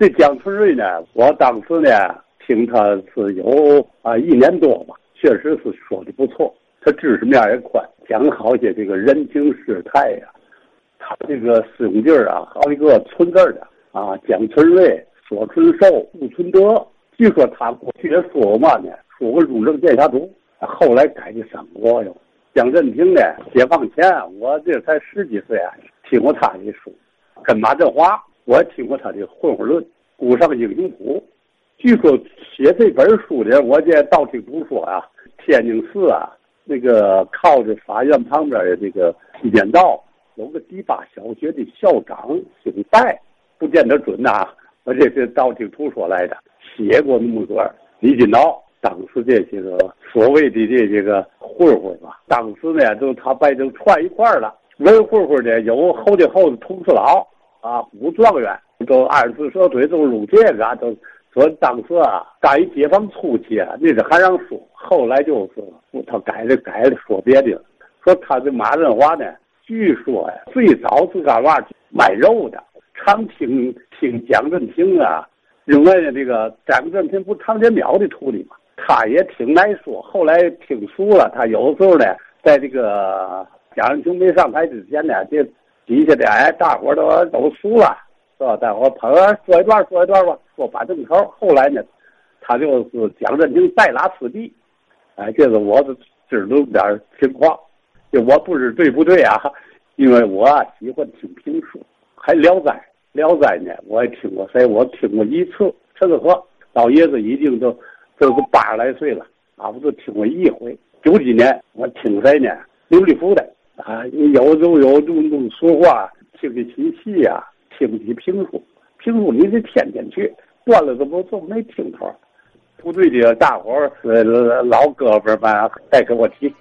这姜春瑞呢，我当时呢听他是有啊一年多吧，确实是说的不错，他知识面也宽，讲好些这个人情世态呀。他这个师兄弟啊，好几个存字的啊，蒋春瑞、说春寿、吴存德。据说他过去也说过嘛呢，说过《雍正剑侠图》，后来改的三国哟。蒋振平呢，解放前我这才十几岁啊，听过他的书，跟马振华。我还听过他的《混混论》《古上英雄谱》，据说写这本书的，我这道听途说啊，天津市啊，那个靠着法院旁边的这个西边道，有个第八小学的校长姓戴，不见得准呐，我这是道听途说来的，写过那么个李金刀，当时这些个所谓的这些个混混吧，当时呢都他把都串一块了，文混混呢有后的后的童四老。啊，武状元都二次射腿都入这个，都说当时啊，刚一解放初期啊，那是还让说，后来就是他改了改了，说别的。说他这马振华呢，据说呀，最早是干嘛卖肉的，常听听蒋振平啊，另外呢，这个蒋振平不唐天淼的徒弟嘛，他也挺爱说。后来听熟了，他有时候呢，在这个蒋振平没上台之前呢，这。底下的哎，大伙都都熟了，是吧？大伙捧说一段说一段吧，说把正头。后来呢，他就是蒋振廷带拉四弟，哎，这个我是知道点情况。就我不知对不对啊？因为我喜欢听评书，还《聊斋》。《聊斋》呢，我也听过，谁？我听过一次。陈和老爷子已经都都是八十来岁了，啊，不就听过一回。九几年我听谁呢？刘立福的。啊，有就有动动说话，听得起戏呀，听起评书，评书你得天天去，断了怎么就没听头？部队的大伙儿，呃，老哥们吧再给我提。